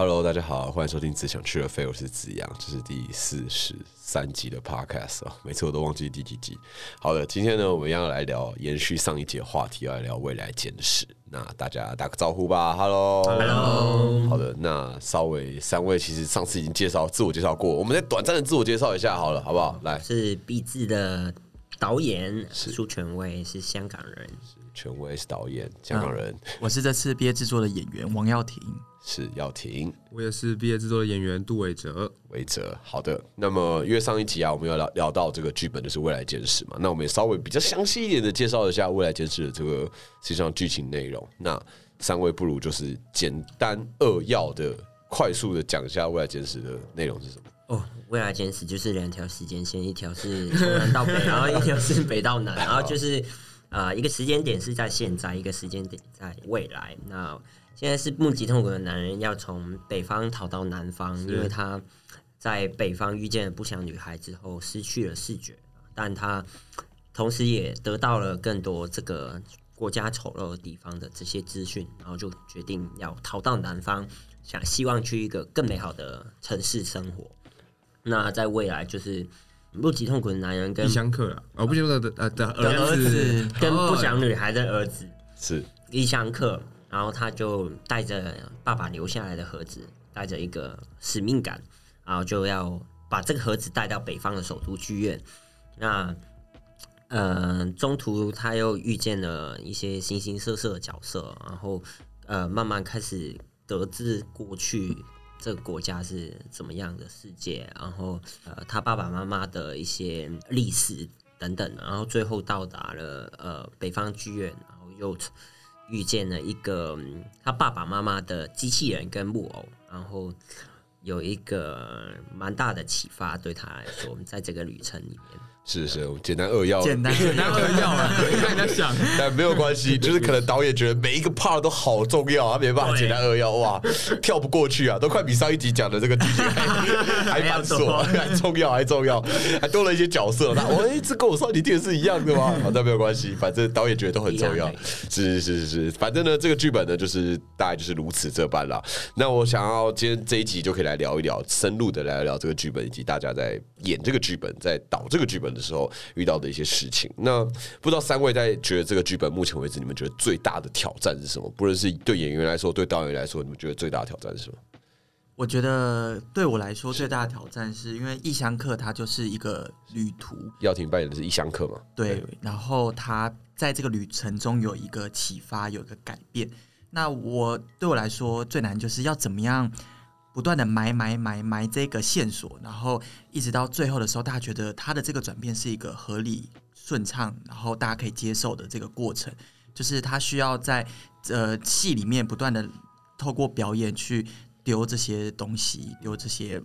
Hello，大家好，欢迎收听《只想去了飞》，我是子阳，这是第四十三集的 Podcast 啊，每次我都忘记第几集。好的，今天呢，我们要来聊延续上一节话题，要来聊未来简史。那大家打个招呼吧，Hello，Hello。好的，那稍微三位其实上次已经介绍自我介绍过，我们再短暂的自我介绍一下好了，好不好？来，是 B 字的导演是苏权威，是香港人，权威是导演，香港人。我是这次毕业制作的演员王耀廷。是耀庭，我也是毕业制作的演员杜伟哲。伟哲，好的。那么因为上一集啊，我们要聊聊到这个剧本就是《未来简史》嘛，那我们也稍微比较详细一点的介绍一下《未来简史》的这个实际上剧情内容。那三位不如就是简单扼要的、快速的讲一下《未来简史》的内容是什么？哦，《未来简史》就是两条时间线，一条是从南到北，然后一条是北到南，然后就是呃一个时间点是在现在，一个时间点在未来。那现在是目击痛苦的男人要从北方逃到南方，因为他在北方遇见了不祥女孩之后失去了视觉，但他同时也得到了更多这个国家丑陋的地方的这些资讯，然后就决定要逃到南方，想希望去一个更美好的城市生活。那在未来就是不极痛苦的男人跟异乡客啊，哦，不行的呃的儿子跟不祥女孩的儿子是异乡客。然后他就带着爸爸留下来的盒子，带着一个使命感，然后就要把这个盒子带到北方的首都剧院。那，呃，中途他又遇见了一些形形色色的角色，然后呃，慢慢开始得知过去这个国家是怎么样的世界，然后呃，他爸爸妈妈的一些历史等等，然后最后到达了呃北方剧院，然后又。遇见了一个他爸爸妈妈的机器人跟木偶，然后有一个蛮大的启发，对他来说，在这个旅程里面。是是，简单扼要，简单简单扼要啊！看人家想，但没有关系，就是可能导演觉得每一个 part 都好重要，他没办法简单扼要，哇，跳不过去啊，都快比上一集讲的这个剧情还 繁琐，还重要，还重要，还多了一些角色。那我哎，这跟我上一集电视一样的吗？好，那没有关系，反正导演觉得都很重要。是是是是是，反正呢，这个剧本呢，就是大概就是如此这般了。那我想要今天这一集就可以来聊一聊，深入的聊一聊这个剧本，以及大家在演这个剧本，在导这个剧本的。时候遇到的一些事情，那不知道三位在觉得这个剧本目前为止，你们觉得最大的挑战是什么？不论是对演员来说，对导演来说，你们觉得最大的挑战是什么？我觉得对我来说最大的挑战是因为异乡客它就是一个旅途，耀廷扮演的是异乡客嘛？对，然后他在这个旅程中有一个启发，有一个改变。那我对我来说最难就是要怎么样？不断的埋埋埋埋这个线索，然后一直到最后的时候，大家觉得他的这个转变是一个合理、顺畅，然后大家可以接受的这个过程，就是他需要在呃戏里面不断的透过表演去丢这些东西，丢这些。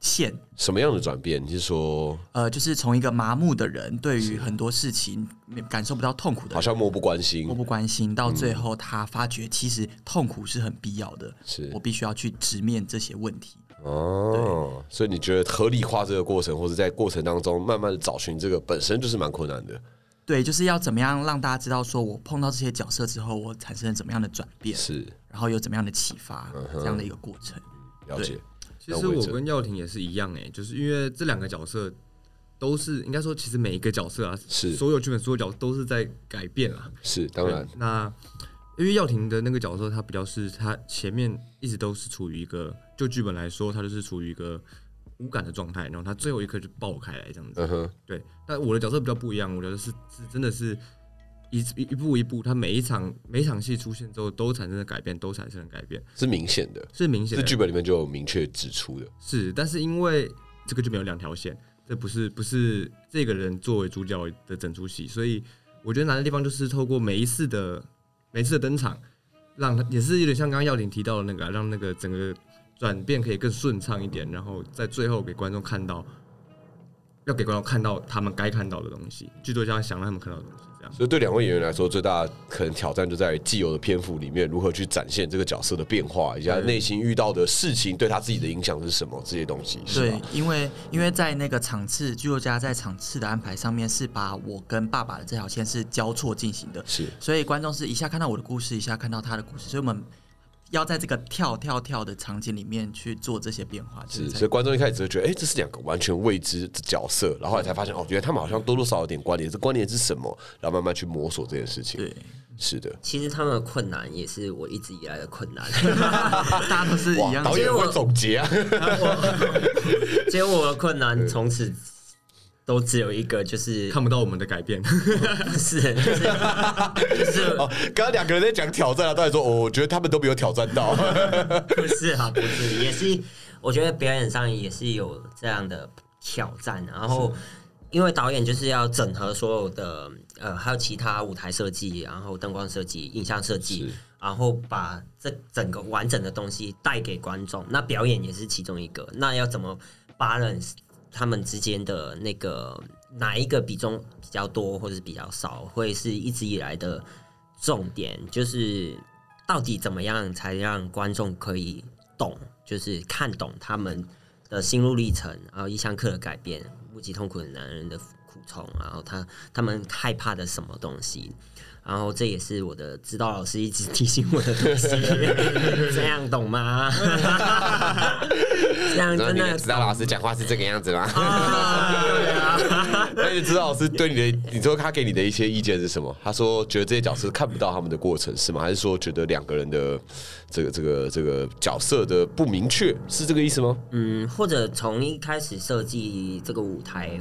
线什么样的转变？你是说，呃，就是从一个麻木的人，对于很多事情感受不到痛苦的，好像漠不关心，漠不关心，到最后他发觉其实痛苦是很必要的，是我必须要去直面这些问题。哦，所以你觉得合理化这个过程，或者在过程当中慢慢的找寻这个本身就是蛮困难的。对，就是要怎么样让大家知道，说我碰到这些角色之后，我产生了怎么样的转变，是，然后有怎么样的启发，这样的一个过程。了解。其实我跟耀廷也是一样哎，就是因为这两个角色都是应该说，其实每一个角色啊，是所有剧本所有角色都是在改变啊。是当然。那因为耀廷的那个角色，他比较是他前面一直都是处于一个，就剧本来说，他就是处于一个无感的状态，然后他最后一刻就爆开来这样子。对，但我的角色比较不一样，我觉得是是真的是。一一一步一步，他每一场每场戏出现之后，都产生了改变，都产生了改变，是明显的，是明显，是剧本里面就有明确指出的。是，但是因为这个剧本有两条线，这不是不是这个人作为主角的整出戏，所以我觉得难的地方就是透过每一次的每一次的登场，让他也是有点像刚刚耀林提到的那个，让那个整个转变可以更顺畅一点，然后在最后给观众看到，要给观众看到他们该看到的东西，剧作家想让他们看到的东西。这样所以对两位演员来说，最大可能挑战就在既有的篇幅里面，如何去展现这个角色的变化，以及他内心遇到的事情对他自己的影响是什么这些东西。对，因为因为在那个场次，剧作家在场次的安排上面是把我跟爸爸的这条线是交错进行的，是，所以观众是一下看到我的故事，一下看到他的故事，所以我们要在这个跳跳跳的场景里面去做这些变化，是，所以观众一开始只会觉得，哎、这是两个完全未知的角色，然后后来才发现，哦，原来他们好像多多少少有点关联，这关联是什么？然后慢慢去摸索这件事情。对，是的，其实他们的困难也是我一直以来的困难。大家都是一，样的。导演会总结啊，结果 我的困难从此都只有一个，就是看不到我们的改变。不 是就是就是哦，刚刚两个人在讲挑战啊，导演说，哦，我觉得他们都没有挑战到。不是啊，不是，也是我觉得表演上也是有这样的挑战，然后。因为导演就是要整合所有的呃，还有其他舞台设计，然后灯光设计、影像设计，然后把这整个完整的东西带给观众。那表演也是其中一个。那要怎么 balance 他们之间的那个哪一个比重比较多，或者是比较少，会是一直以来的重点。就是到底怎么样才让观众可以懂，就是看懂他们的心路历程，然后意向课的改变，目击痛苦的男人的苦衷，然后他他们害怕的什么东西。然后这也是我的指导老师一直提醒我的东西，这样懂吗？这样真的指导老师讲话是这个样子吗？啊，对啊，那你指导老师对你的，你说他给你的一些意见是什么？他说觉得这些角色看不到他们的过程是吗？还是说觉得两个人的这个这个这个角色的不明确是这个意思吗？嗯，或者从一开始设计这个舞台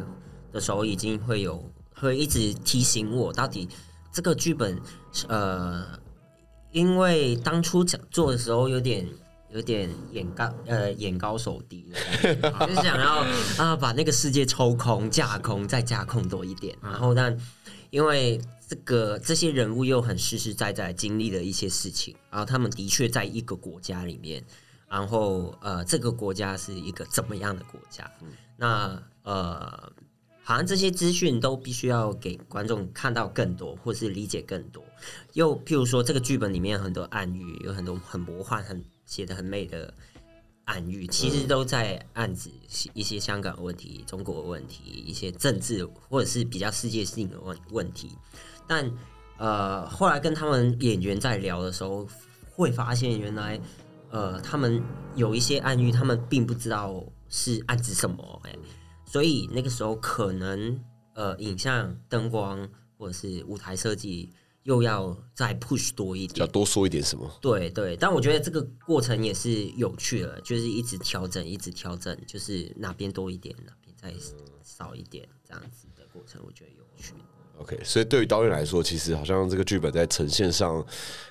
的时候，已经会有会一直提醒我，到底这个剧本，呃，因为当初讲做的时候有点有点眼高呃眼高手低的感觉，就是想要啊把那个世界抽空架空再架空多一点，然后但因为这个这些人物又很实实在在经历了一些事情，然后他们的确在一个国家里面。然后呃，这个国家是一个怎么样的国家？那呃，好像这些资讯都必须要给观众看到更多，或是理解更多。又譬如说，这个剧本里面有很多暗喻，有很多很魔幻、很写的很美的暗喻，其实都在暗指一些香港问题、中国问题、一些政治或者是比较世界性的问问题。但呃，后来跟他们演员在聊的时候，会发现原来。呃，他们有一些暗喻，他们并不知道是暗指什么，哎，所以那个时候可能呃，影像、灯光或者是舞台设计又要再 push 多一点，要多说一点什么？对对，但我觉得这个过程也是有趣的，就是一直调整，一直调整，就是哪边多一点，哪边再少一点，这样子的过程，我觉得有趣。OK，所以对于导演来说，其实好像这个剧本在呈现上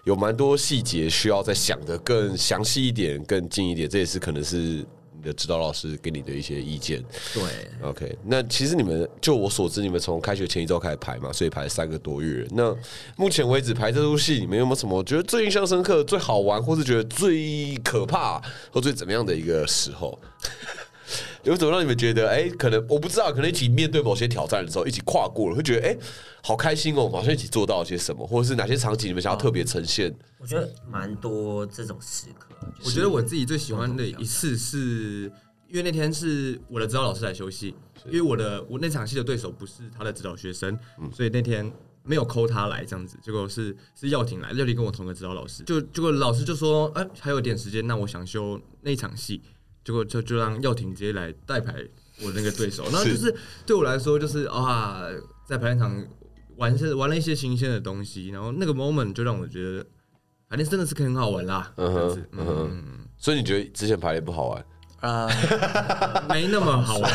有蛮多细节需要再想的更详细一点、更近一点，这也是可能是你的指导老师给你的一些意见。对，OK，那其实你们就我所知，你们从开学前一周开始排嘛，所以排了三个多月。那目前为止排这出戏，你们有没有什么觉得最印象深刻、最好玩，或是觉得最可怕或最怎么样的一个时候？有什么让你们觉得，哎、可能我不知道，可能一起面对某些挑战的时候，一起跨过了，会觉得，哎、好开心哦，好像一起做到了些什么，或者是哪些场景你们想要特别呈现？我觉得蛮多这种时刻。我觉得我自己最喜欢的一次是，因为那天是我的指导老师来休息，因为我的我那场戏的对手不是他的指导学生，所以那天没有扣他来这样子，结果是是耀廷来，耀廷跟我同个指导老师，就结果老师就说，哎、还有点时间，那我想修那一场戏，结果就就让耀廷直接来代排我那个对手，然后就是对我来说就是啊，在排练场玩些玩了一些新鲜的东西，然后那个 moment 就让我觉得。排练真的是很好玩啦，这嗯样子哼，嗯哼，所以你觉得之前排练不好玩？呃，没那么好玩。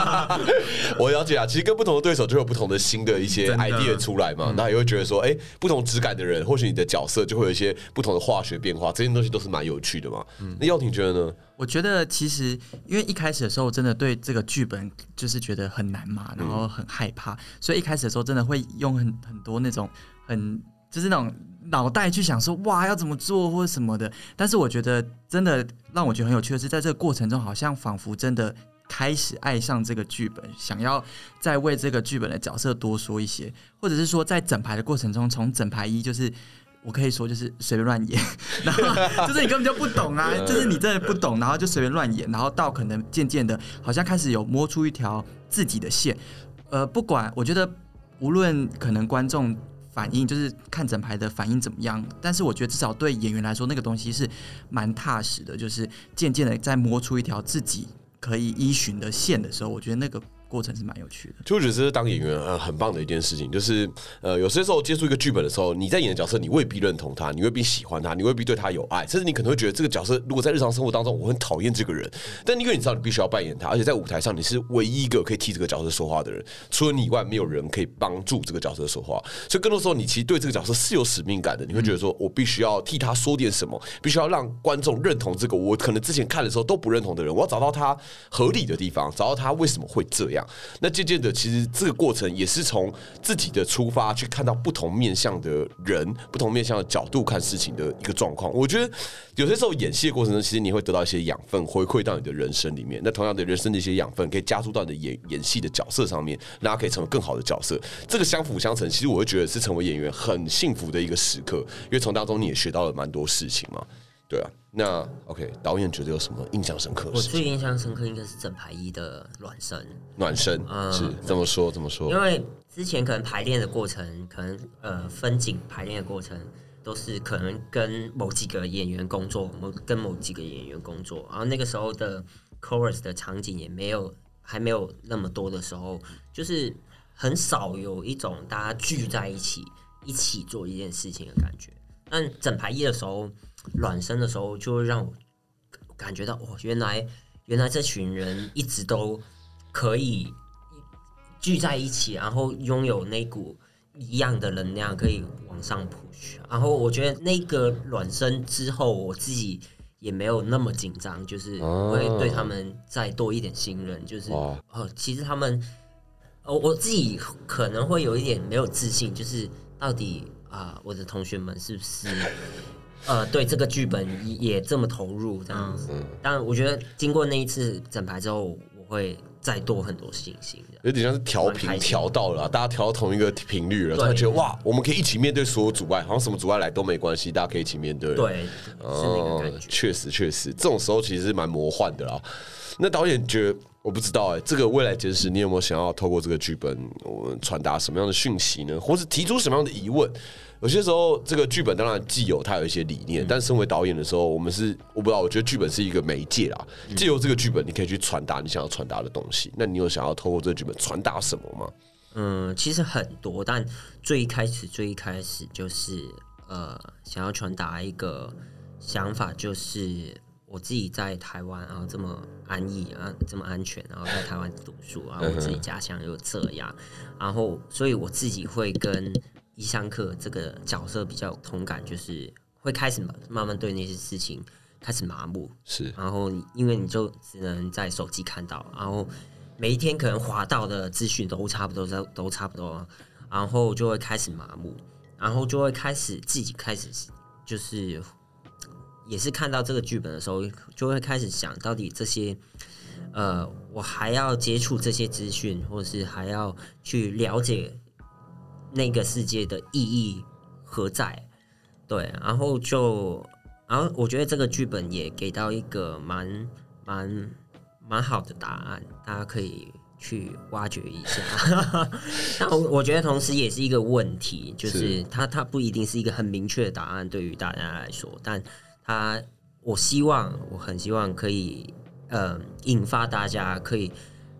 我了解啊，其实跟不同的对手就有不同的新的一些 idea 出来嘛，那也会觉得说，哎、不同质感的人，或许你的角色就会有一些不同的化学变化，这些东西都是蛮有趣的嘛。嗯那耀廷觉得呢？我觉得其实因为一开始的时候真的对这个剧本就是觉得很难嘛，然后很害怕，所以一开始的时候真的会用很很多那种很就是那种脑袋去想说哇要怎么做或者什么的。但是我觉得真的让我觉得很有趣的是，在这个过程中好像仿佛真的。开始爱上这个剧本，想要再为这个剧本的角色多说一些，或者是说在整排的过程中，从整排一就是我可以说就是随便乱演，然后就是你根本就不懂啊，就是你真的不懂，然后就随便乱演，然后到可能渐渐的，好像开始有摸出一条自己的线。呃，不管我觉得无论可能观众反应，就是看整排的反应怎么样。但是我觉得至少对演员来说，那个东西是蛮踏实的，就是渐渐的在摸出一条自己可以依循的线的时候，我觉得那个过程是蛮有趣的。就我觉得这是当演员呃很棒的一件事情，就是呃有些时候接触一个剧本的时候，你在演的角色，你未必认同他，你未必喜欢他，你未必对他有爱，甚至你可能会觉得这个角色如果在日常生活当中我很讨厌这个人，但因为你知道你必须要扮演他，而且在舞台上你是唯一一个可以替这个角色说话的人，除了你以外没有人可以帮助这个角色说话，所以更多时候你其实对这个角色是有使命感的，你会觉得说我必须要替他说点什么，必须要让观众认同这个我可能之前看的时候都不认同的人，我要找到他合理的地方，找到他为什么会这样。那渐渐的，其实这个过程也是从自己的出发去看到不同面向的人、不同面向的角度看事情的一个状况。我觉得有些时候演戏的过程中，其实你会得到一些养分，回馈到你的人生里面。那同样的人生的一些养分，可以加注到你的演演戏的角色上面，让他可以成为更好的角色。这个相辅相成，其实我会觉得是成为演员很幸福的一个时刻，因为从当中你也学到了蛮多事情嘛。对啊，那 OK，导演觉得有什么印象深刻我？最印象深刻应该是整排一的暖身，暖身嗯是怎么说，怎么说因。为之前可能排练的过程，可能呃分景排练的过程，都是可能跟某几个演员工作，某跟某几个演员工作，然后那个时候的 chorus 的场景也没有还没有那么多的时候，就是很少有一种大家聚在一起一起做一件事情的感觉。但整排一的时候，暖身的时候，就会让我感觉到，哦，原来原来这群人一直都可以聚在一起，然后拥有那股一样的能量，可以往上 push。然后我觉得那个暖身之后，我自己也没有那么紧张，就是会对他们再多一点信任，就是哦呃，其实他们，呃，我自己可能会有一点没有自信，就是到底啊、我的同学们是不是？呃，对这个剧本也也这么投入这样子，但我觉得经过那一次整排之后，我会再多很多信心的。有点像是调频调到了啊，大家调到同一个频率了，对突然觉得哇，我们可以一起面对所有阻碍，好像什么阻碍来都没关系，大家可以一起面对。对，是那个感觉。确实确实，这种时候其实是蛮魔幻的啦。那导演觉得，我不知道哎、这个未来简史，你有没有想要透过这个剧本，我们传达什么样的讯息呢？或是提出什么样的疑问？有些时候，这个剧本当然既有它有一些理念，但身为导演的时候，我们是我不知道，我觉得剧本是一个媒介啦。借由这个剧本，你可以去传达你想要传达的东西。那你有想要透过这个剧本传达什么吗？嗯，其实很多，但最一开始最一开始就是呃，想要传达一个想法，就是我自己在台湾，然后这么安逸啊，这么安全，然后在台湾读书，然后我自己家乡又这样，然后所以我自己会跟伊桑克这个角色比较有同感，就是会开始慢慢慢对那些事情开始麻木，是。然后因为你就只能在手机看到，然后每一天可能滑到的资讯都差不多，都都差不多，然后就会开始麻木，然后就会开始自己开始就是也是看到这个剧本的时候，就会开始想到底这些呃，我还要接触这些资讯，或者是还要去了解那个世界的意义何在？对，然后就，然后我觉得这个剧本也给到一个蛮蛮蛮好的答案，大家可以去挖掘一下。但我我觉得同时也是一个问题，就是是它它不一定是一个很明确的答案对于大家来说，但它我希望我很希望可以呃引发大家可以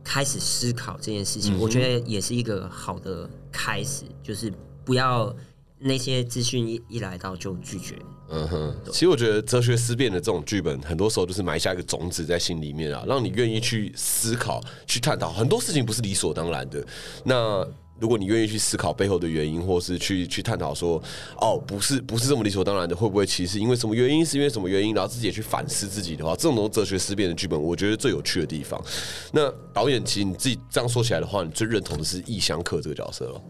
开始思考这件事情，我觉得也是一个好的开始，就是不要那些资讯一一来到就拒绝。嗯哼，其实我觉得哲学思辨的这种剧本，很多时候就是埋下一个种子在心里面啊，让你愿意去思考、去探讨很多事情不是理所当然的。那如果你愿意去思考背后的原因，或是去去探讨说，哦，不是不是这么理所当然的，会不会其实因为什么原因，是因为什么原因，然后自己也去反思自己的话，这种哲学思辨的剧本，我觉得最有趣的地方。那导演，其实你自己这样说起来的话，你最认同的是异乡客这个角色了，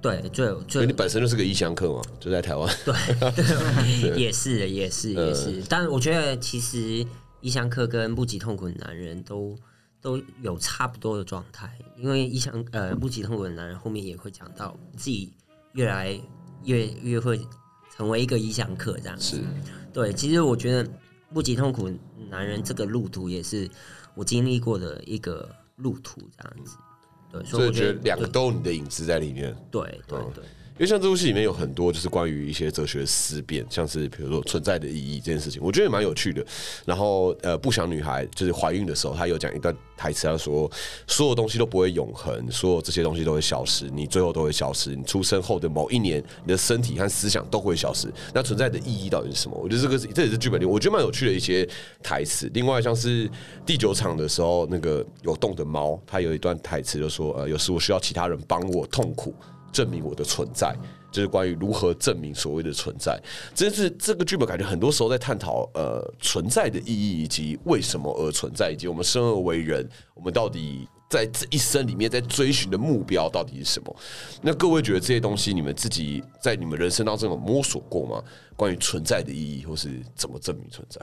对，最最为你本身就是个异乡客嘛，就在台湾。对。也是也是也是，但我觉得其实异乡客跟不及痛苦的男人都都有差不多的状态，因为异乡呃不及痛苦的男人后面也会讲到自己越来越越会成为一个异乡客这样子。是对，其实我觉得不及痛苦男人这个路途也是我经历过的一个路途这样子。对，所所以我觉得两个都有你的影子在里面。对对嗯对。因为像这部戏里面有很多就是关于一些哲学思辨，像是比如说存在的意义这件事情，我觉得也蛮有趣的。然后呃，不想女孩就是怀孕的时候，她有讲一段台词，她说所有东西都不会永恒，所有这些东西都会消失，你最后都会消失。你出生后的某一年，你的身体和思想都会消失。那存在的意义到底是什么？我觉得这个这也是剧本里我觉得蛮有趣的一些台词。另外像是第九场的时候，那个有洞的猫，它有一段台词就说呃，有时我需要其他人帮我痛苦。证明我的存在，就是关于如何证明所谓的存在。真是这个剧本，感觉很多时候在探讨呃存在的意义，以及为什么而存在，以及我们生而为人，我们到底在这一生里面在追寻的目标到底是什么？那各位觉得这些东西，你们自己在你们人生当中有摸索过吗？关于存在的意义，或是怎么证明存在？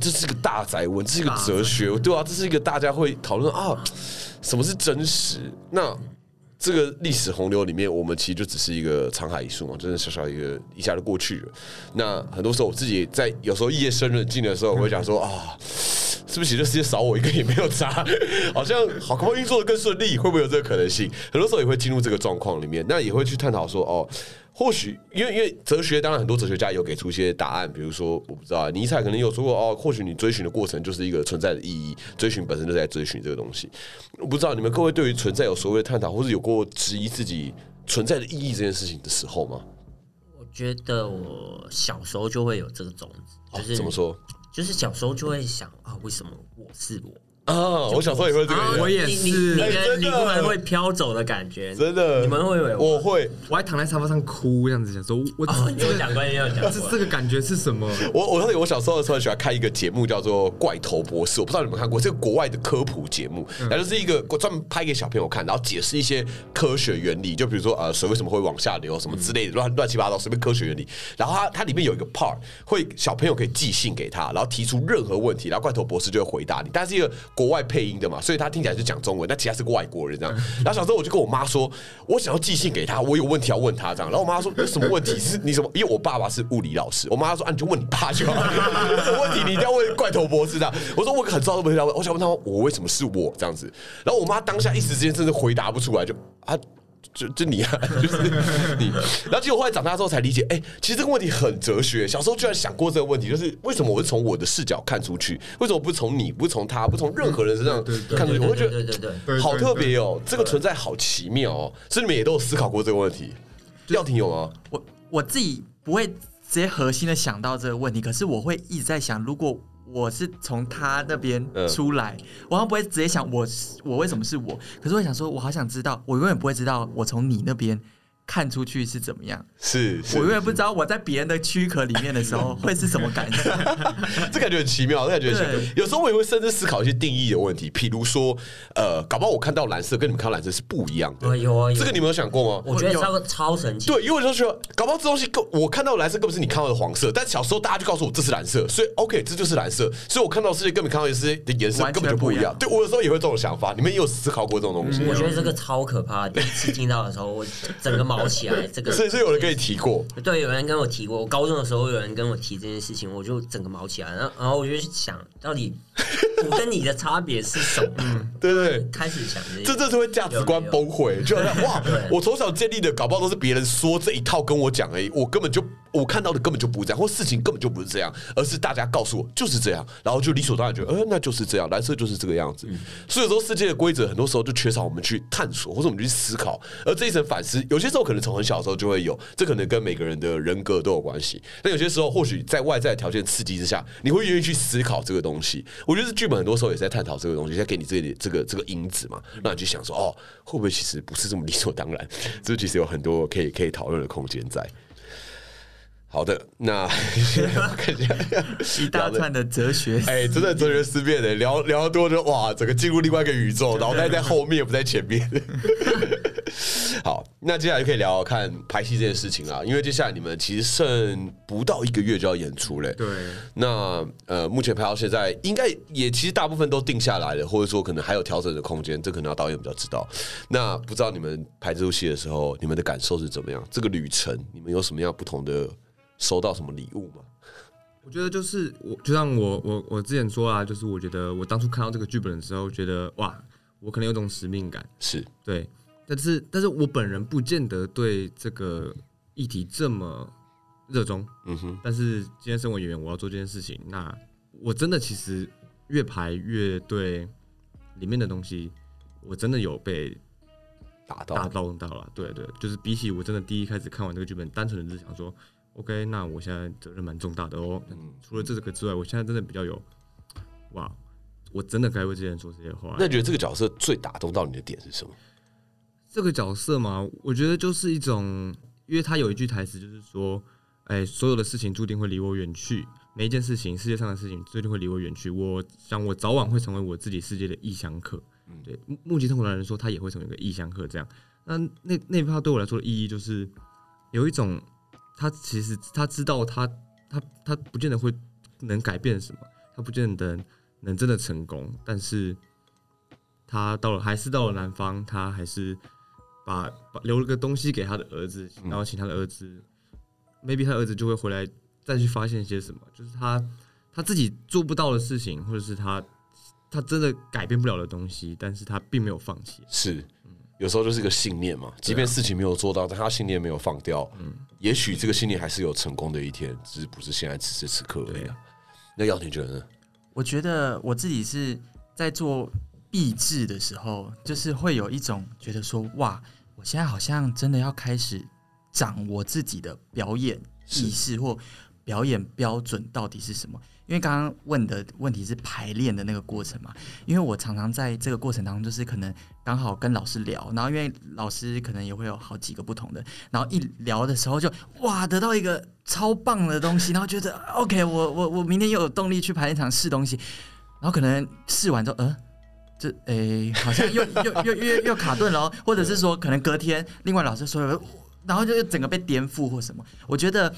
这是一个大宅问，这是一个哲学，对啊，这是一个大家会讨论啊，什么是真实？那。这个历史洪流里面，我们其实就只是一个沧海一粟嘛，真的小小一个一下就过去了。那很多时候我自己在有时候夜深人静的时候，我会想说啊，是不是这世界少我一个也没有差？好像好不容运作的更顺利，会不会有这个可能性？很多时候也会进入这个状况里面，那也会去探讨说哦。或许，因为因为哲学，当然很多哲学家有给出一些答案，比如说，我不知道，尼采可能有说过哦，或许你追寻的过程就是一个存在的意义，追寻本身就在追寻这个东西。我不知道你们各位对于存在有所谓的探讨，或者有过质疑自己存在的意义这件事情的时候吗？我觉得我小时候就会有这个种子，就是怎么说？就是小时候就会想啊，为什么我是我？啊，我小时候也会这个，我也是，你的。会飘走的感觉，真的，你们会有？我会，我还躺在沙发上哭，这样子讲说，我有讲关系要讲，这这个感觉是什么？我我我小时候的时候喜欢看一个节目叫做《怪头博士》，我不知道你们看过，这个国外的科普节目，然后就是一个专门拍给小朋友看，然后解释一些科学原理，就比如说呃水为什么会往下流什么之类的乱乱七八糟随便科学原理，然后它它里面有一个 part 会小朋友可以寄信给他，然后提出任何问题，然后怪头博士就会回答你，但是一个国外配音的嘛。所以他听起来是讲中文，但其他是个外国人这样。然后小时候我就跟我妈说，我想要寄信给他，我有问题要问他这样。然后我妈说有什么问题？是你什么？因为我爸爸是物理老师，我妈说啊，你就问你爸就好。有 什么问题你一定要问怪头博士的。我说我很知道问题要问，我想问他我为什么是我这样子。然后我妈当下一时之间真的回答不出来，就啊。就就你啊，就是你。然后结果后来长大之后才理解，哎，其实这个问题很哲学。小时候居然想过这个问题，就是为什么我是从我的视角看出去？为什么不是从你，不是从他，不从任何人身上看出去？我会觉得，对对对，好特别哦，这个存在好奇妙哦。所以你们也都有思考过这个问题。廖婷有吗？我我自己不会直接核心的想到这个问题，可是我会一直在想，如果。我是从他那边出来，我好像不会直接想我我为什么是我，可是我想说，我好想知道，我永远不会知道我从你那边。看出去是怎么样？是我永远不知道我在别人的躯壳里面的时候会是什么感觉。这感觉很奇妙，这感觉很奇妙。有时候我也会甚至思考一些定义的问题，譬如说，呃，搞不好我看到蓝色跟你们看到蓝色是不一样的。有啊，这个你们有想过吗？我觉得超超神奇。对，因为有时候搞不好这东西，我看到蓝色根本是你看到的黄色，但小时候大家就告诉我这是蓝色，所以 OK，这就是蓝色。所以我看到世界根本看到的是的颜色根本就不一样。对我有时候也会这种想法，你们也有思考过这种东西？我觉得这个超可怕。第一次听到的时候，我整个毛起来。这个。所以是有人跟你提过，对，有人跟我提过。我高中的时候有人跟我提这件事情，我就整个毛起来。然后，然后我就想到底 我跟你的差别是什么？对 对，开始想这，这是会价值观崩溃，就好像 哇，我从小建立的，搞不好都是别人说这一套跟我讲而已，我根本就。我看到的根本就不是这样，或事情根本就不是这样，而是大家告诉我就是这样，然后就理所当然觉得，呃，那就是这样，蓝色就是这个样子。所以说，世界的规则很多时候就缺少我们去探索，或者我们去思考。而这一层反思，有些时候可能从很小的时候就会有，这可能跟每个人的人格都有关系。但有些时候，或许在外在条件刺激之下，你会愿意去思考这个东西。我觉得剧本很多时候也在探讨这个东西，在给你这里这个这个因子嘛，让你去想说，哦，会不会其实不是这么理所当然？这其实有很多可以可以讨论的空间在。好的，那 一大串的哲学，哎，真的哲学思辨的，聊聊多就哇，整个进入另外一个宇宙，脑袋在后面不在前面。好，那接下来就可以聊看拍戏这件事情啦，因为接下来你们其实剩不到一个月就要演出嘞。对，那呃，目前拍到现在，应该也其实大部分都定下来了，或者说可能还有调整的空间，这可能要导演比较知道。那不知道你们拍这部戏的时候，你们的感受是怎么样？这个旅程，你们有什么样不同的？收到什么礼物吗？我觉得就是我，就像我我我之前说啊，就是我觉得我当初看到这个剧本的时候，觉得哇，我可能有种使命感，是对。但是但是我本人不见得对这个议题这么热衷，嗯哼，但是今天身为演员，我要做这件事情，那我真的其实越排越对里面的东西，我真的有被打到打动到了。对对，就是比起我真的第一开始看完这个剧本，单纯的只是想说，OK，那我现在责任蛮重大的哦。嗯除了这个之外，我现在真的比较有，哇，我真的该为这些人说这些话。那你觉得这个角色最打动到你的点是什么？这个角色嘛，我觉得就是一种，因为他有一句台词，就是说，哎，所有的事情注定会离我远去，每一件事情，世界上的事情注定会离我远去。我想，我早晚会成为我自己世界的异乡客。对，目目击痛苦的人说，他也会成为一个异乡客。这样，那那那句话对我来说的意义，就是有一种，他其实他知道他他他不见得会能改变什么，他不见得能真的成功，但是他到了还是到了南方，他还是把把留了个东西给他的儿子，然后请他的儿子、m a y b e 他儿子就会回来再去发现些什么，就是他他自己做不到的事情，或者是他他真的改变不了的东西，但是他并没有放弃。是，有时候就是一个信念嘛，即便事情没有做到，但他信念没有放掉，嗯，也许这个信念还是有成功的一天，只是不是现在此时此刻而已啊。那耀婷觉得呢？我觉得我自己是在做毕制的时候，就是会有一种觉得说，哇，我现在好像真的要开始掌握自己的表演意识或表演标准到底是什么。因为刚刚问的问题是排练的那个过程嘛，因为我常常在这个过程当中，就是可能刚好跟老师聊，然后因为老师可能也会有好几个不同的，然后一聊的时候就哇得到一个超棒的东西，然后觉得 OK，我我我明天又有动力去排练场试东西，然后可能试完之后，呃。这诶，好像又又又又又卡顿了哦，或者是说，可能隔天另外老师说，然后就整个被颠覆或什么。我觉得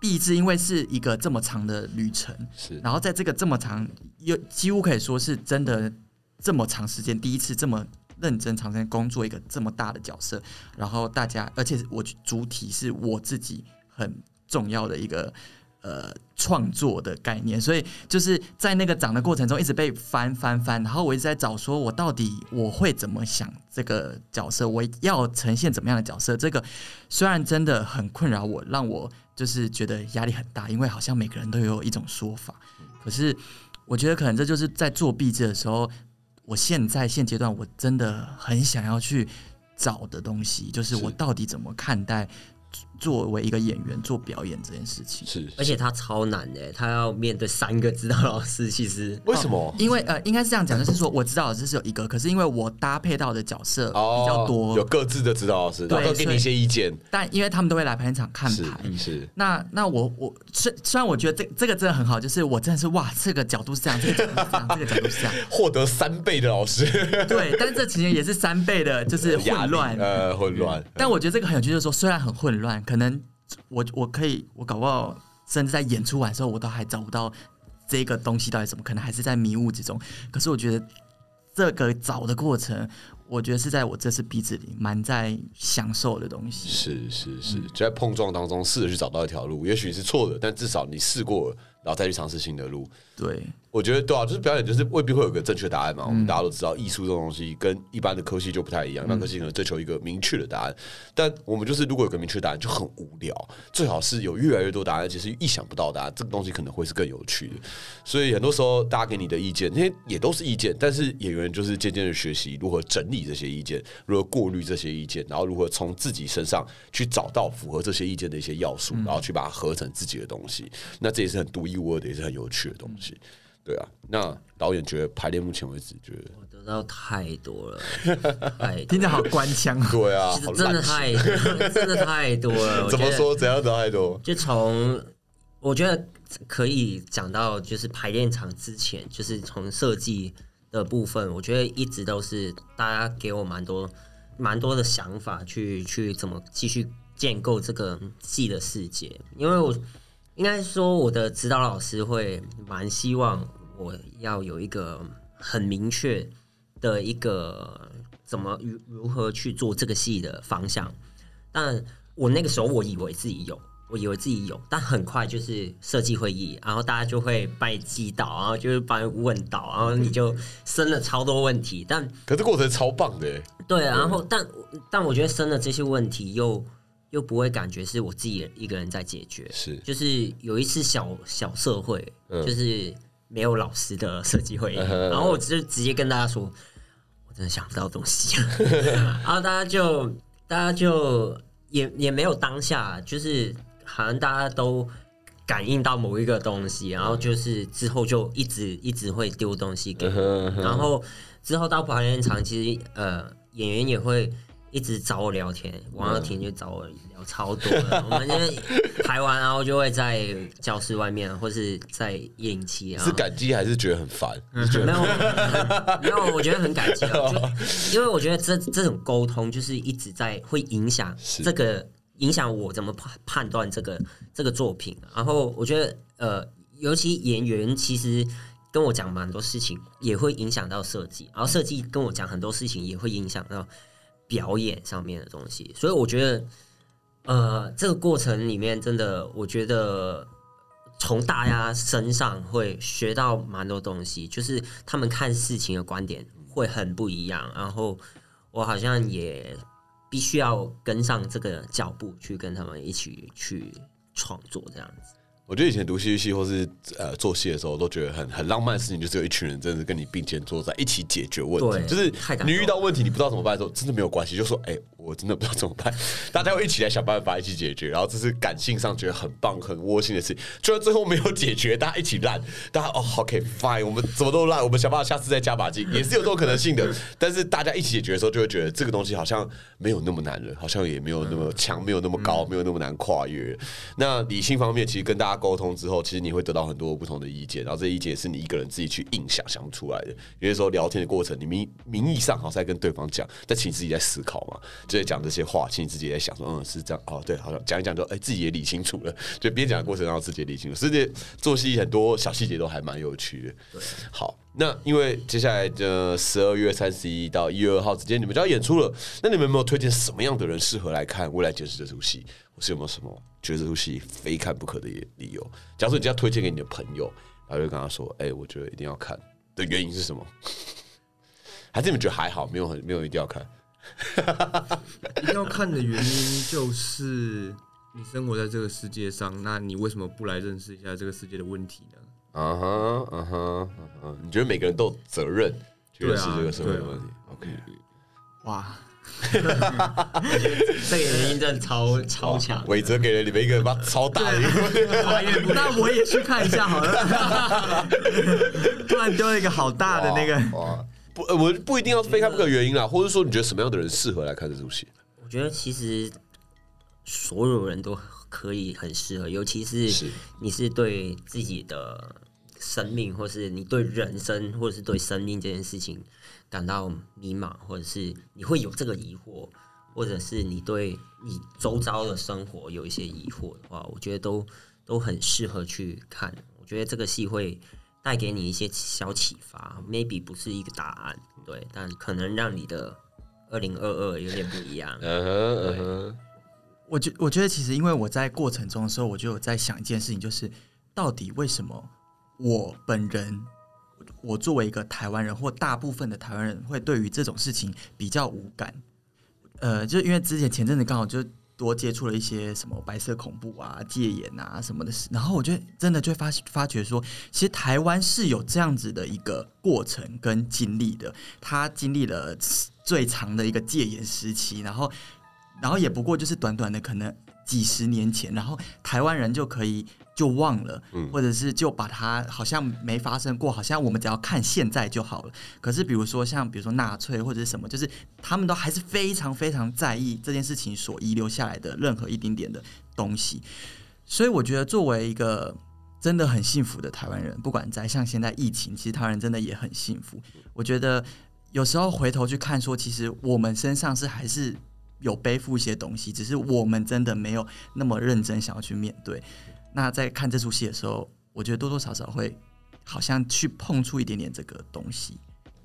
毕制因为是一个这么长的旅程，是，然后在这个这么长，又几乎可以说是真的这么长时间，第一次这么认真长时间工作一个这么大的角色，然后大家，而且我主体是我自己很重要的一个呃创作的概念，所以就是在那个长的过程中一直被翻翻翻，然后我一直在找说我到底我会怎么想这个角色，我要呈现怎么样的角色，这个虽然真的很困扰我，让我。就是觉得压力很大，因为好像每个人都有一种说法。可是我觉得可能这就是在做壁纸的时候，我现在现阶段我真的很想要去找的东西，就是我到底怎么看待作为一个演员做表演这件事情。是，而且他超难的，他要面对三个指导老师，其实为什么？因为呃，应该是这样讲，就是说我指导老师是有一个，可是因为我搭配到的角色比较多，有各自的指导老师，然后给你一些意见。但因为他们都会来排练场看牌，是那那我我虽虽然我觉得这这个真的很好，就是我真的是哇，这个角度是这样，这个角度是这样，这个角度是这样，获得三倍的老师。对，但是这其实也是三倍的，就是混乱，呃，混乱。但我觉得这个很有趣，就是说虽然很混乱，可能。我我可以，我搞不好甚至在演出完之后，我都还找不到这个东西到底什么，可能还是在迷雾之中。可是我觉得这个找的过程，我觉得是在我这次鼻子里蛮在享受的东西。是是是，就在碰撞当中试着去找到一条路，也许是错的，但至少你试过了，然后再去尝试新的路。对。我觉得对啊，就是表演，就是未必会有个正确答案嘛。我们大家都知道，艺术这种东西跟一般的科系就不太一样。那科系可能追求一个明确的答案，但我们就是如果有个明确答案就很无聊。最好是有越来越多答案，而且是意想不到答案，这个东西可能会是更有趣的。所以很多时候大家给你的意见，那些也都是意见，但是演员就是渐渐的学习如何整理这些意见，如何过滤这些意见，然后如何从自己身上去找到符合这些意见的一些要素，然后去把它合成自己的东西。那这也是很独一无二的，也是很有趣的东西。对啊，那导演觉得排练目前为止觉得我得到太多了，太听着好官腔。对啊，其实真的太真的太多了。怎么说？怎样得太多？就从我觉得可以讲到，就是排练场之前，就是从设计的部分，我觉得一直都是大家给我蛮多蛮多的想法，去去怎么继续建构这个戏的世界。因为我应该说，我的指导老师会蛮希望。我要有一个很明确的一个怎么如如何去做这个戏的方向，但我那个时候我以为自己有，我以为自己有，但很快就是设计会议，然后大家就会把你击倒，然后就是把你问倒，然后你就生了超多问题。但可是过程超棒的欸，对，然后但但我觉得生了这些问题又又不会感觉是我自己一个人在解决，是。就是有一次小小社会，嗯。就是没有老师的设计会议，嗯然后我就直接跟大家说，我真的想不到东西，然后大家就大家就也也没有当下，就是好像大家都感应到某一个东西，然后就是之后就一直一直会丢东西给然后之后到排练场，其实呃演员也会一直找我聊天，王耀庭就找我聊超多的。我们就排完，然后就会在教室外面，或是在夜影期啊。是感激还是觉得很烦？没有，没有，我觉得很感激啊，因为我觉得这这种沟通就是一直在会影响这个影响我怎么判判断这个这个作品。然后我觉得呃，尤其演员其实跟我讲蛮多事情，也会影响到设计，然后设计跟我讲很多事情，也会影响到表演上面的东西。所以我觉得呃，这个过程里面真的，我觉得。从大家身上会学到蛮多东西，就是他们看事情的观点会很不一样，然后我好像也必须要跟上这个脚步，去跟他们一起去创作这样子。我觉得以前读戏剧系或是呃做戏的时候，都觉得很很浪漫的事情，就是有一群人真的跟你并肩作战一起解决问题。就是你遇到问题你不知道怎么办的时候，真的没有关系，就说哎、我真的不知道怎么办，大家会一起来想办法，一起解决。然后这是感性上觉得很棒、很窝心的事情。就算最后没有解决，大家一起烂，大家哦好，OK fine，我们怎么都烂，我们想办法下次再加把劲，也是有这种可能性的。但是大家一起解决的时候，就会觉得这个东西好像没有那么难了，好像也没有那么强，没有那么高，没有那么难跨越。那理性方面，其实跟大家沟通之后，其实你会得到很多不同的意见，然后这意见也是你一个人自己去硬想想不出来的。有些时候聊天的过程，你名名义上好像在跟对方讲，但其实自己在思考嘛，就在讲这些话，其实你自己在想说，嗯，是这样，哦，对，好像讲一讲就，哎、自己也理清楚了。就边讲的过程，然后自己也理清楚，所以做戏很多小细节都还蛮有趣的。对，好，那因为接下来的十二月三十一到一月二号之间，你们就要演出了。那你们有没有推荐什么样的人适合来看《未来简史》这出戏？或是有没有什么觉得这出戏非看不可的理由？假如说你这样推荐给你的朋友，然后就跟他说：“哎、我觉得一定要看的原因是什么？”还是你们觉得还好，没有很没有一定要看？一 定要看的原因就是你生活在这个世界上，那你为什么不来认识一下这个世界的问题呢？啊哈，啊哈，啊哈！你觉得每个人都有责任去认识对啊这个社会的问题？OK，哇，这个原因真的超超强，伟哲给了你们一个妈超大的。那我也去看一下好了。突然丢了一个好大的那个，不，呃我不一定要非看不可原因啦，或者说你觉得什么样的人适合来看这出戏？我觉得其实所有人都可以很适合，尤其是是你是对自己的生命，或是你对人生，或者是对生命这件事情感到迷茫，或者是你会有这个疑惑，或者是你对你周遭的生活有一些疑惑的话，我觉得都都很适合去看。我觉得这个戏会带给你一些小启发，maybe 不是一个答案，对，但可能让你的二零二二有点不一样。嗯哼，嗯哼，我觉我觉得其实因为我在过程中的时候，我就有在想一件事情，就是到底为什么我本人，我作为一个台湾人或大部分的台湾人，会对于这种事情比较无感。呃，就因为之前前阵子刚好就多接触了一些什么白色恐怖啊、戒严啊什么的事，然后我就真的就发发觉说，其实台湾是有这样子的一个过程跟经历的，他经历了最长的一个戒严时期，然后然后也不过就是短短的可能几十年前，然后台湾人就可以就忘了，嗯或者是就把它好像没发生过，好像我们只要看现在就好了。可是比如说像比如说纳粹或者是什么，就是他们都还是非常非常在意这件事情所遗留下来的任何一丁点的东西。所以我觉得作为一个真的很幸福的台湾人，不管在像现在疫情，其实台湾人真的也很幸福。我觉得有时候回头去看，说其实我们身上是还是有背负一些东西，只是我们真的没有那么认真想要去面对。那在看这出戏的时候，我觉得多多少少会好像去碰触一点点这个东西。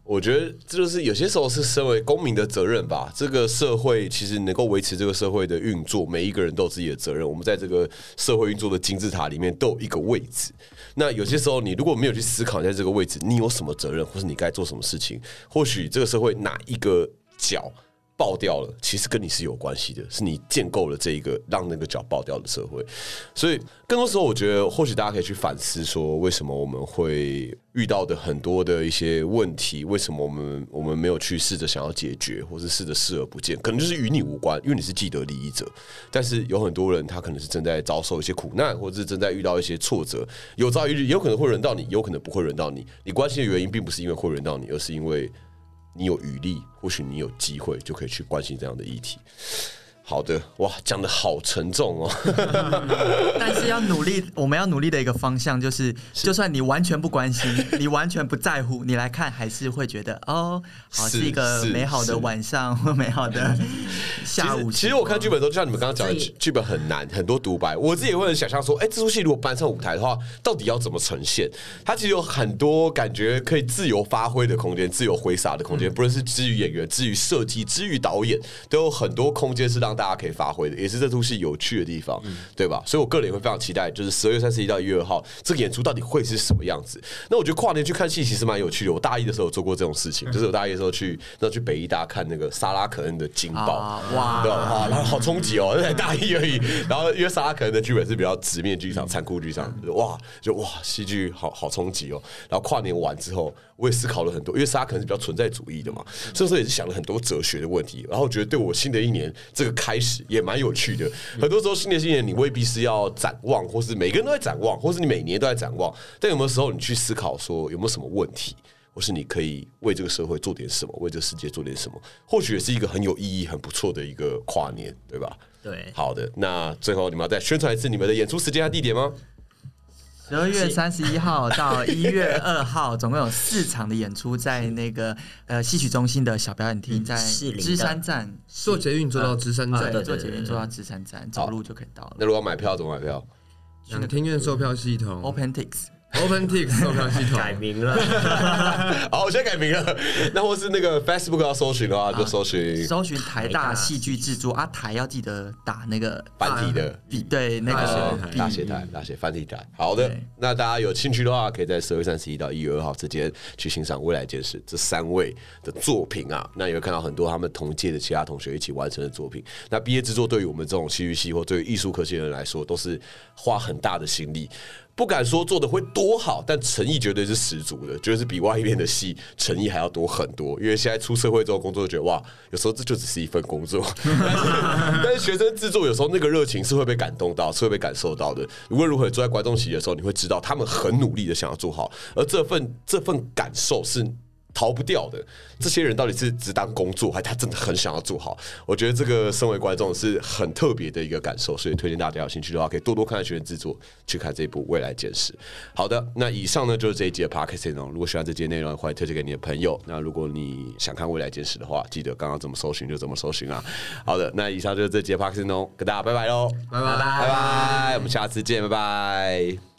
我觉得这就是有些时候是身为公民的责任吧。这个社会其实能够维持这个社会的运作，每一个人都有自己的责任。我们在这个社会运作的金字塔里面都有一个位置。那有些时候你如果没有去思考，在这个位置你有什么责任，或是你该做什么事情，或许这个社会哪一个角。爆掉了，其实跟你是有关系的，是你建构了这一个让那个脚爆掉的社会。所以更多时候，我觉得或许大家可以去反思，说为什么我们会遇到的很多的一些问题，为什么我们我们没有去试着想要解决，或是试着视而不见，可能就是与你无关，因为你是既得利益者。但是有很多人，他可能是正在遭受一些苦难，或者是正在遇到一些挫折，有朝一日有可能会轮到你，有可能不会轮到你。你关心的原因，并不是因为会轮到你，而是因为。你有余力，或许你有机会，就可以去关心这样的议题。好的，哇，讲的好沉重哦。但是要努力，我们要努力的一个方向就是，就算你完全不关心，你完全不在乎，你来看还是会觉得哦，好是一个美好的晚上或 美好的下午。其实我看剧本都像你们刚刚讲的，剧本很难，很多独白。我自己也会很想象说，哎，这出戏如果搬上舞台的话，到底要怎么呈现？它其实有很多感觉可以自由发挥的空间，自由挥洒的空间。不论是至于演员，至于设计，至于导演，都有很多空间是让。大家可以发挥的，也是这出戏有趣的地方，对吧？所以我个人也会非常期待，就是十二月三十一到一月二号这个演出到底会是什么样子。那我觉得跨年去看戏其实蛮有趣的。我大一的时候做过这种事情，就是我大一的时候去那去北医大看那个萨拉可恩的《惊爆》，哇，对吧？然后 好冲击哦，才 大一而已。然后因为萨拉可恩的剧本是比较直面剧场、残酷剧场，哇，就哇，戏剧好好冲击哦。然后跨年完之后。我也思考了很多，因为沙可能是比较存在主义的嘛，所以说也是想了很多哲学的问题。然后觉得对我新的一年这个开始也蛮有趣的。很多时候新年新年你未必是要展望，或是每个人都在展望，或是你每年都在展望。但有没有时候你去思考说有没有什么问题，或是你可以为这个社会做点什么，为这个世界做点什么？或许也是一个很有意义、很不错的一个跨年，对吧？对，好的。那最后你们要再宣传一次你们的演出时间和地点吗？十二月三十一号到一月二号，总共有四场的演出，在那个呃戏曲中心的小表演厅，在芝山站。坐捷运坐到芝山站，坐捷运坐到芝山站，走路就可以到了。那如果买票怎么买票？两天院售票系统，OpenTix。OpenTix 售票系统改名了，好，我现在改名了。那或是那个 Facebook 要搜寻的话，就搜寻搜寻台大戏剧制作啊，台要记得打那个繁体的，对，那个大写台，大写繁体台。好的，那大家有兴趣的话，可以在十月三十一到一月二号之间去欣赏《未来简史》这三位的作品啊。那也会看到很多他们同届的其他同学一起完成的作品。那毕业制作对于我们这种戏剧系或对于艺术科系的人来说，都是花很大的心力。不敢说做的会多好，但诚意绝对是十足的，绝对是比外面的戏诚意还要多很多。因为现在出社会之后工作，觉得哇，有时候这就只是一份工作。但是学生制作有时候那个热情是会被感动到，是会被感受到的。无论如何坐在观众席的时候，你会知道他们很努力的想要做好，而这份这份感受是。逃不掉的，这些人到底是只当工作，还他真的很想要做好？我觉得这个身为观众是很特别的一个感受，所以推荐大家有兴趣的话，可以多多看看学员制作，去看这部《未来简史》。好的，那以上呢就是这一集的 podcast 内容。如果喜欢这节内容，欢迎推荐给你的朋友。那如果你想看《未来简史》的话，记得刚刚怎么搜寻就怎么搜寻啊。好的，那以上就是这节 podcast 内容，跟大家拜拜喽，拜拜拜拜，我们下次见，拜拜。